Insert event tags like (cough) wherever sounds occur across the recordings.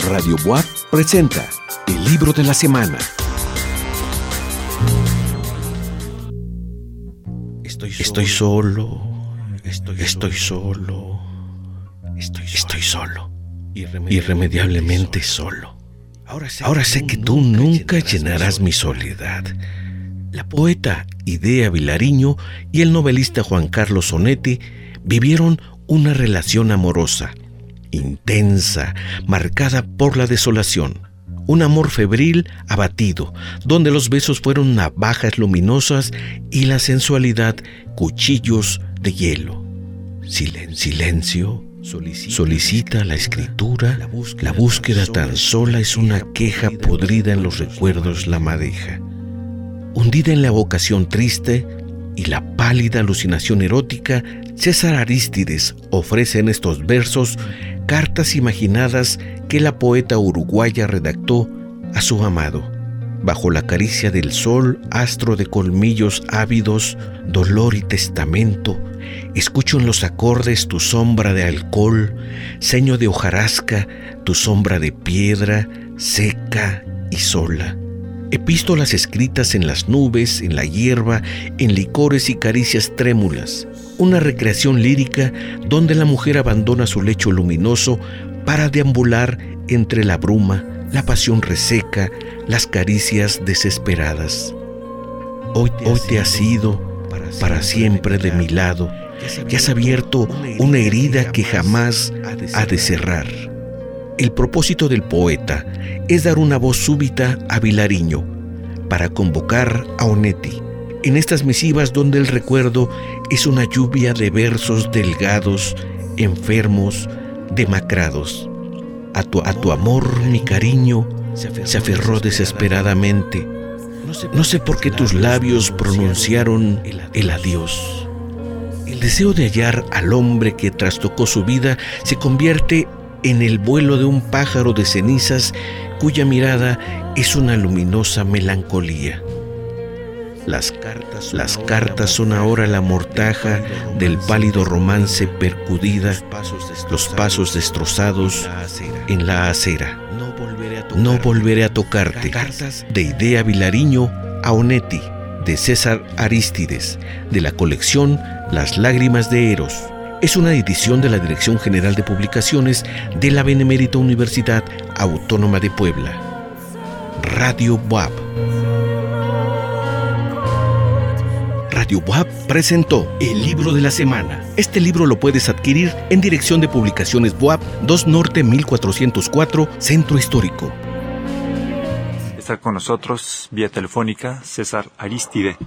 Radio Boab presenta el libro de la semana. Estoy solo, estoy, estoy solo, estoy, estoy solo, irremediablemente solo. Ahora sé que tú nunca llenarás mi soledad. La poeta Idea Vilariño y el novelista Juan Carlos Sonetti vivieron una relación amorosa, intensa, marcada por la desolación. Un amor febril abatido, donde los besos fueron navajas luminosas y la sensualidad cuchillos de hielo. Silencio, solicita la escritura, la búsqueda tan sola es una queja podrida en los recuerdos la madeja. Hundida en la vocación triste, y la pálida alucinación erótica, César Arístides ofrece en estos versos cartas imaginadas que la poeta uruguaya redactó a su amado. Bajo la caricia del sol, astro de colmillos ávidos, dolor y testamento, escucho en los acordes tu sombra de alcohol, seño de hojarasca, tu sombra de piedra, seca y sola epístolas escritas en las nubes, en la hierba, en licores y caricias trémulas, una recreación lírica donde la mujer abandona su lecho luminoso para deambular entre la bruma, la pasión reseca, las caricias desesperadas. Hoy, hoy te has ido para siempre de mi lado y has abierto una herida que jamás ha de cerrar. El propósito del poeta es dar una voz súbita a Vilariño para convocar a Onetti en estas misivas donde el recuerdo es una lluvia de versos delgados, enfermos, demacrados. A tu, a tu amor, mi cariño, se aferró desesperadamente. No sé por qué tus labios pronunciaron el adiós. El deseo de hallar al hombre que trastocó su vida se convierte en el vuelo de un pájaro de cenizas cuya mirada es una luminosa melancolía. Las cartas, las cartas son ahora la mortaja del pálido romance percudida, los pasos destrozados en la acera. No volveré a tocarte. De Idea Vilariño a Onetti, de César Arístides, de la colección Las lágrimas de Eros es una edición de la Dirección General de Publicaciones de la Benemérita Universidad Autónoma de Puebla. Radio Buap. Radio Buap presentó el libro de la semana. Este libro lo puedes adquirir en Dirección de Publicaciones Buap 2 Norte 1404, Centro Histórico. Está con nosotros vía telefónica César Aristide.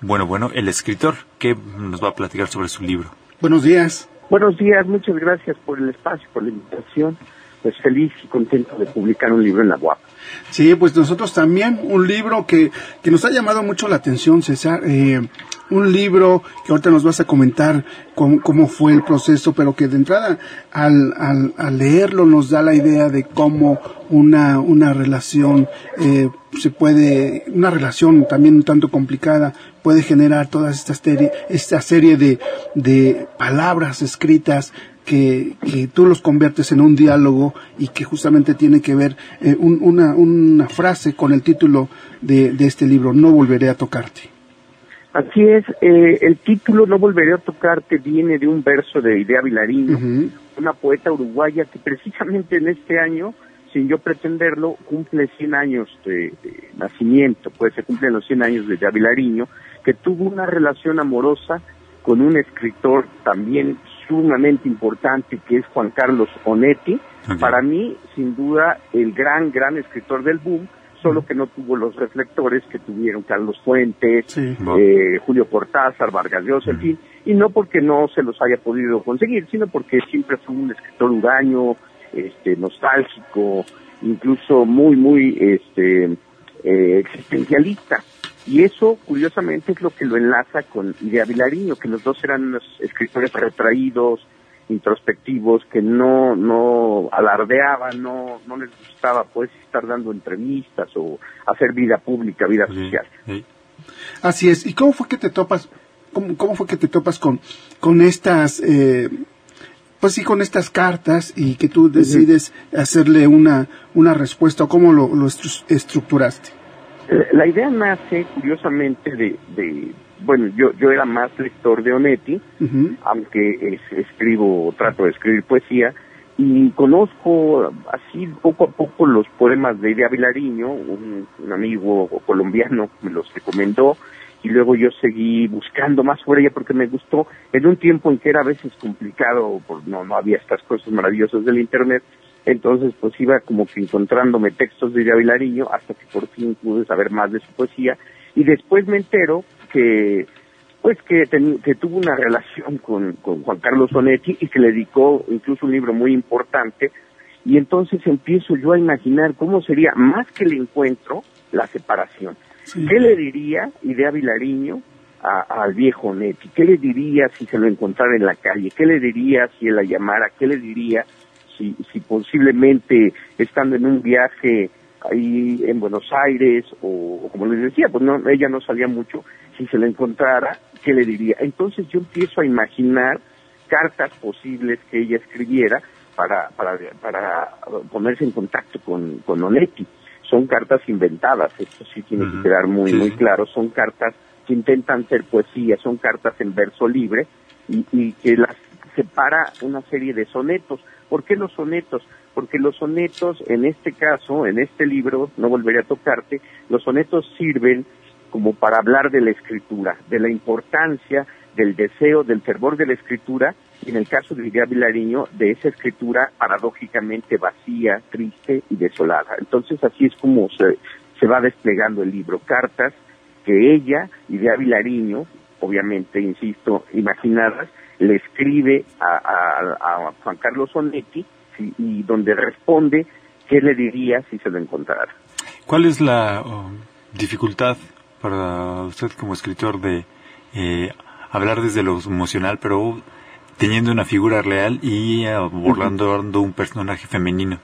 Bueno, bueno, el escritor que nos va a platicar sobre su libro. Buenos días. Buenos días, muchas gracias por el espacio, por la invitación. Pues feliz y contento de publicar un libro en la UAP. Sí, pues nosotros también, un libro que, que nos ha llamado mucho la atención, César. Eh, un libro que ahorita nos vas a comentar cómo, fue el proceso, pero que de entrada al, al, leerlo nos da la idea de cómo una, una relación eh, se puede, una relación también un tanto complicada, puede generar toda esta serie, esta serie de, de palabras escritas que, que, tú los conviertes en un diálogo y que justamente tiene que ver eh, una, una frase con el título de, de este libro, No volveré a tocarte. Así es, eh, el título No volveré a tocarte viene de un verso de Idea Vilariño, una poeta uruguaya que precisamente en este año, sin yo pretenderlo, cumple 100 años de, nacimiento, pues se cumplen los 100 años de Idea Vilariño, que tuvo una relación amorosa con un escritor también sumamente importante que es Juan Carlos Onetti, para mí, sin duda, el gran, gran escritor del boom, solo que no tuvo los reflectores que tuvieron Carlos Fuentes, eh, Julio Cortázar, Vargas Llosa, en fin, y no porque no se los haya podido conseguir, sino porque siempre fue un escritor huraño, este, nostálgico, incluso muy, muy este, eh, existencialista. Y eso, curiosamente, es lo que lo enlaza con Idea Vilariño, que los dos eran unos escritores retraídos, introspectivos que no no alardeaban, no no les gustaba pues estar dando entrevistas o hacer vida pública, vida social. Así es. ¿Y cómo fue que te topas cómo, cómo fue que te topas con con estas eh, pues sí, con estas cartas y que tú decides hacerle una, una respuesta, ¿cómo lo, lo estructuraste? La idea nace, curiosamente, de, de bueno, yo, yo era más lector de Onetti, aunque escribo, trato de escribir poesía, y conozco así poco a poco los poemas de Idea Vilariño, un, un amigo colombiano me los recomendó, y luego yo seguí buscando más sobre ella porque me gustó. En un tiempo en que era a veces complicado, por, no, no había estas cosas maravillosas del internet, entonces pues iba como que encontrándome textos de Idea Vilariño hasta que por fin pude saber más de su poesía y después me entero que pues que, que tuvo una relación con, con Juan Carlos Sonetti y que le dedicó incluso un libro muy importante y entonces empiezo yo a imaginar cómo sería más que el encuentro la separación ¿Qué le diría Idea Vilariño al viejo Neti? ¿Qué le diría si se lo encontrara en la calle? ¿Qué le diría si él la llamara? ¿Qué le diría si, si posiblemente estando en un viaje ahí en Buenos Aires o, como les decía, pues no, ella no salía mucho, si se la encontrara, ¿qué le diría? Entonces yo empiezo a imaginar cartas posibles que ella escribiera para, para, para ponerse en contacto con, con Onetti son cartas inventadas, esto sí tiene que quedar muy, muy claro, son cartas que intentan ser poesía, son cartas en verso libre y, que las separa una serie de sonetos. ¿Por qué los sonetos? Porque los sonetos, en este caso, en este libro, no volveré a tocarte, los sonetos sirven como para hablar de la escritura, de la importancia del deseo, del fervor de la escritura, y en el caso de Lidia Vilariño, de esa escritura paradójicamente vacía, triste y desolada. Entonces así es como se, se va desplegando el libro, cartas que ella, Lidia Vilariño, obviamente, insisto, imaginadas, le escribe a, Juan Carlos Onetti y, donde responde qué le diría si se lo encontrara. ¿Cuál es la um, dificultad para usted como escritor de eh, hablar desde lo emocional, pero teniendo una figura real y abordando un personaje femenino.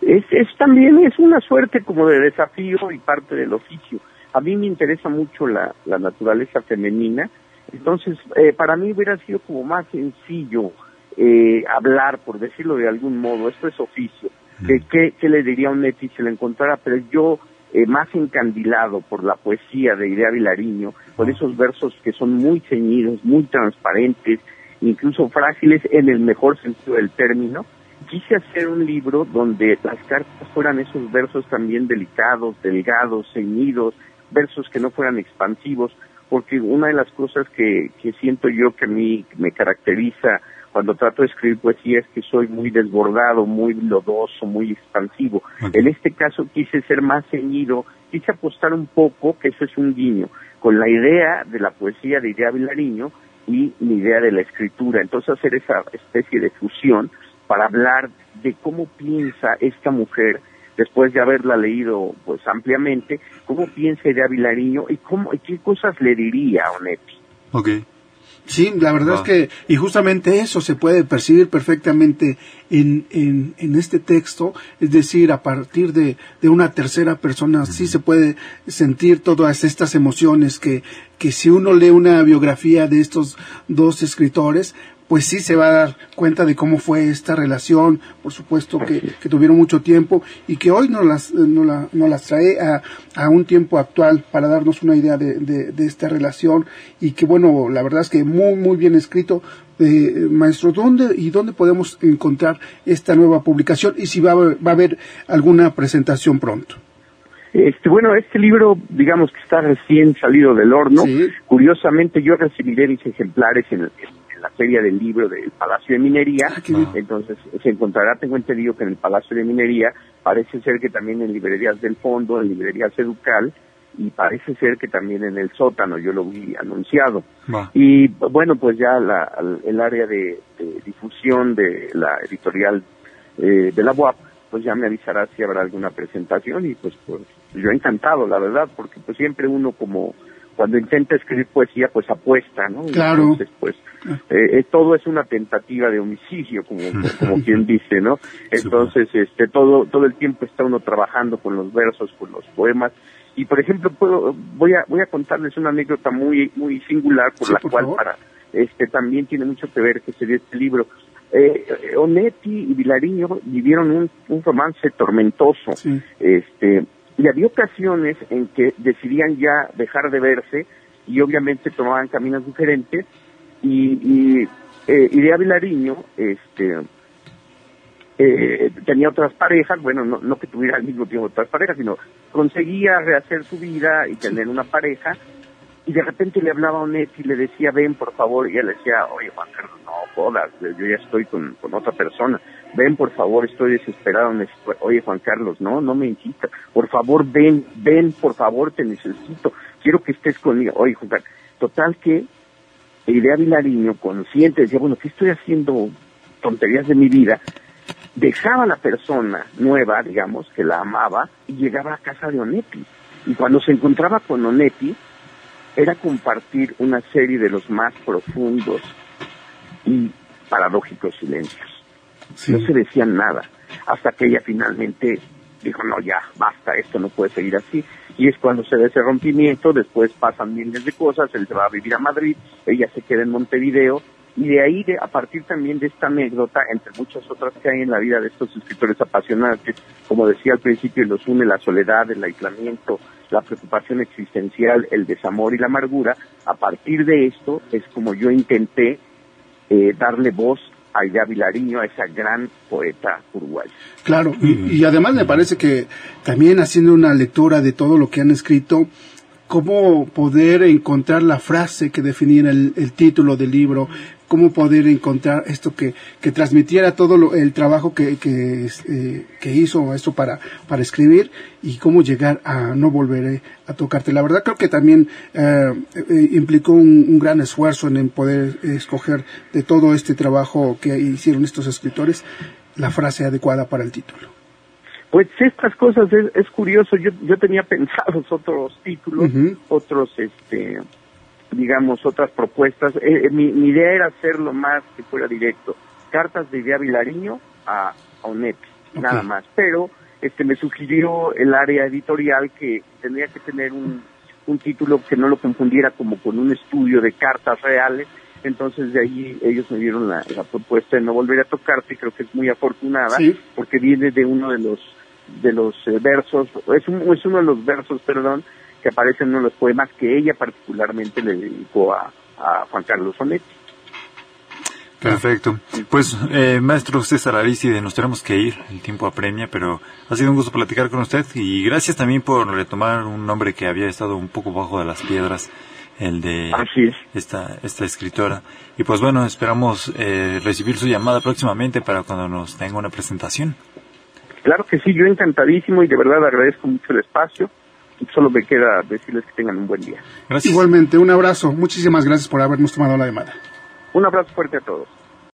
Es, es también es una suerte como de desafío y parte del oficio. A mí me interesa mucho la, la naturaleza femenina, entonces eh, para mí hubiera sido como más sencillo eh, hablar, por decirlo de algún modo, esto es oficio. ¿Qué, qué, le diría a un Neti si lo encontrara? Pero yo eh, más encandilado por la poesía de Idea Vilariño, por esos versos que son muy ceñidos, muy transparentes, incluso frágiles en el mejor sentido del término, quise hacer un libro donde las cartas fueran esos versos también delicados, delgados, ceñidos, versos que no fueran expansivos, porque una de las cosas que, que siento yo que a mí me caracteriza cuando trato de escribir poesía es que soy muy desbordado, muy lodoso, muy expansivo. En este caso quise ser más ceñido, quise apostar un poco, que eso es un guiño, con la idea de la poesía de Idea Vilariño y mi idea de la escritura. Entonces hacer esa especie de fusión para hablar de cómo piensa esta mujer después de haberla leído pues ampliamente, cómo piensa Idea Vilariño y cómo y qué cosas le diría a Onetti. Okay. Sí, la verdad es que, y justamente eso se puede percibir perfectamente en, en, en este texto, es decir, a partir de, de una tercera persona, sí se puede sentir todas estas emociones que, que si uno lee una biografía de estos dos escritores, pues sí se va a dar cuenta de cómo fue esta relación, por supuesto que, tuvieron mucho tiempo y que hoy nos las, no la, las trae a, a, un tiempo actual para darnos una idea de, de, esta relación y que bueno, la verdad es que muy, muy bien escrito. Eh, maestro, ¿dónde y dónde podemos encontrar esta nueva publicación y si va, va a haber alguna presentación pronto? Este, bueno, este libro, digamos que está recién salido del horno. Curiosamente, yo recibiré mis ejemplares en, el la Feria del Libro del Palacio de Minería. Ah, Entonces se encontrará, tengo entendido que en el Palacio de Minería, parece ser que también en librerías del fondo, en librerías Educal, y parece ser que también en el sótano, yo lo vi anunciado. Y bueno, pues ya la, el área de, difusión de la editorial eh, de la UAP, pues ya me avisará si habrá alguna presentación y pues, pues yo encantado, la verdad, porque pues siempre uno como cuando intenta escribir poesía, pues apuesta, ¿no? Claro. Entonces, pues, eh, eh, todo es una tentativa de homicidio, como, (laughs) como quien dice, ¿no? Entonces, este, todo, todo el tiempo está uno trabajando con los versos, con los poemas. Y, por ejemplo, puedo, voy a, voy a contarles una anécdota muy, muy singular, por la cual para, este, también tiene mucho que ver que se dio este libro. eh, Onetti y Vilariño vivieron un, un romance tormentoso. Este, y había ocasiones en que decidían ya dejar de verse y obviamente tomaban caminos diferentes. Y, y eh, Idea Vilariño este, eh, tenía otras parejas, bueno, no, no que tuviera al mismo tiempo otras parejas, sino conseguía rehacer su vida y tener una pareja. Y de repente le hablaba a Onetti y le decía, ven por favor, y él decía, oye Juan Carlos, no jodas, yo ya estoy con, con otra persona, ven por favor, estoy desesperado, oye Juan Carlos, no, no me insistas, por favor ven, ven, por favor, te necesito, quiero que estés conmigo, oye Juan Carlos, total que Idea Vilariño, consciente, decía, bueno, ¿qué estoy haciendo tonterías de mi vida? Dejaba a la persona nueva, digamos, que la amaba, y llegaba a casa de Onetti. Y cuando se encontraba con Onetti, era compartir una serie de los más profundos y paradójicos silencios. No se decían nada, hasta que ella finalmente dijo, no, ya, basta, esto no puede seguir así. Y es cuando se da ese rompimiento, después pasan miles de cosas, él se va a vivir a Madrid, ella se queda en Montevideo, y de ahí, de, a partir también de esta anécdota, entre muchas otras que hay en la vida de estos escritores apasionantes, como decía al principio, los une la soledad, el aislamiento, la preocupación existencial, el desamor y la amargura, a partir de esto es como yo intenté eh, darle voz a Ida Vilariño, a esa gran poeta uruguaya. Claro, y, además me parece que también haciendo una lectura de todo lo que han escrito, cómo poder encontrar la frase que definiera el, título del libro, cómo poder encontrar esto que, que transmitiera todo el trabajo que, que, eh, que, hizo esto para, para escribir y cómo llegar a no volver a tocarte. La verdad creo que también eh, eh, implicó un, gran esfuerzo en poder escoger de todo este trabajo que hicieron estos escritores la frase adecuada para el título. Pues estas cosas es, es curioso. Yo, yo tenía pensados (laughs) otros títulos, otros este digamos, otras propuestas. Eh, eh, mi, idea era hacerlo más que fuera directo. Cartas de idea Vilariño a, a nada más. Pero este me sugirió el área editorial que tendría que tener un, un título que no lo confundiera como con un estudio de cartas reales. Entonces de ahí ellos me dieron la, propuesta de no volver a tocarte, creo que es muy afortunada, porque viene de uno de los de los eh, versos, es, un, es uno de los versos, perdón, que aparecen en uno de los poemas que ella particularmente le dedicó a, Juan Carlos Sonetti. Perfecto. Pues, eh, maestro César Aristide, nos tenemos que ir, el tiempo apremia, pero ha sido un gusto platicar con usted y gracias también por retomar un nombre que había estado un poco bajo de las piedras, el de esta, esta escritora. Y pues bueno, esperamos eh, recibir su llamada próximamente para cuando nos tenga una presentación. Claro que sí, yo encantadísimo y de verdad agradezco mucho el espacio solo me queda decirles que tengan un buen día. Igualmente, un abrazo. Muchísimas gracias por habernos tomado la llamada. Un abrazo fuerte a todos.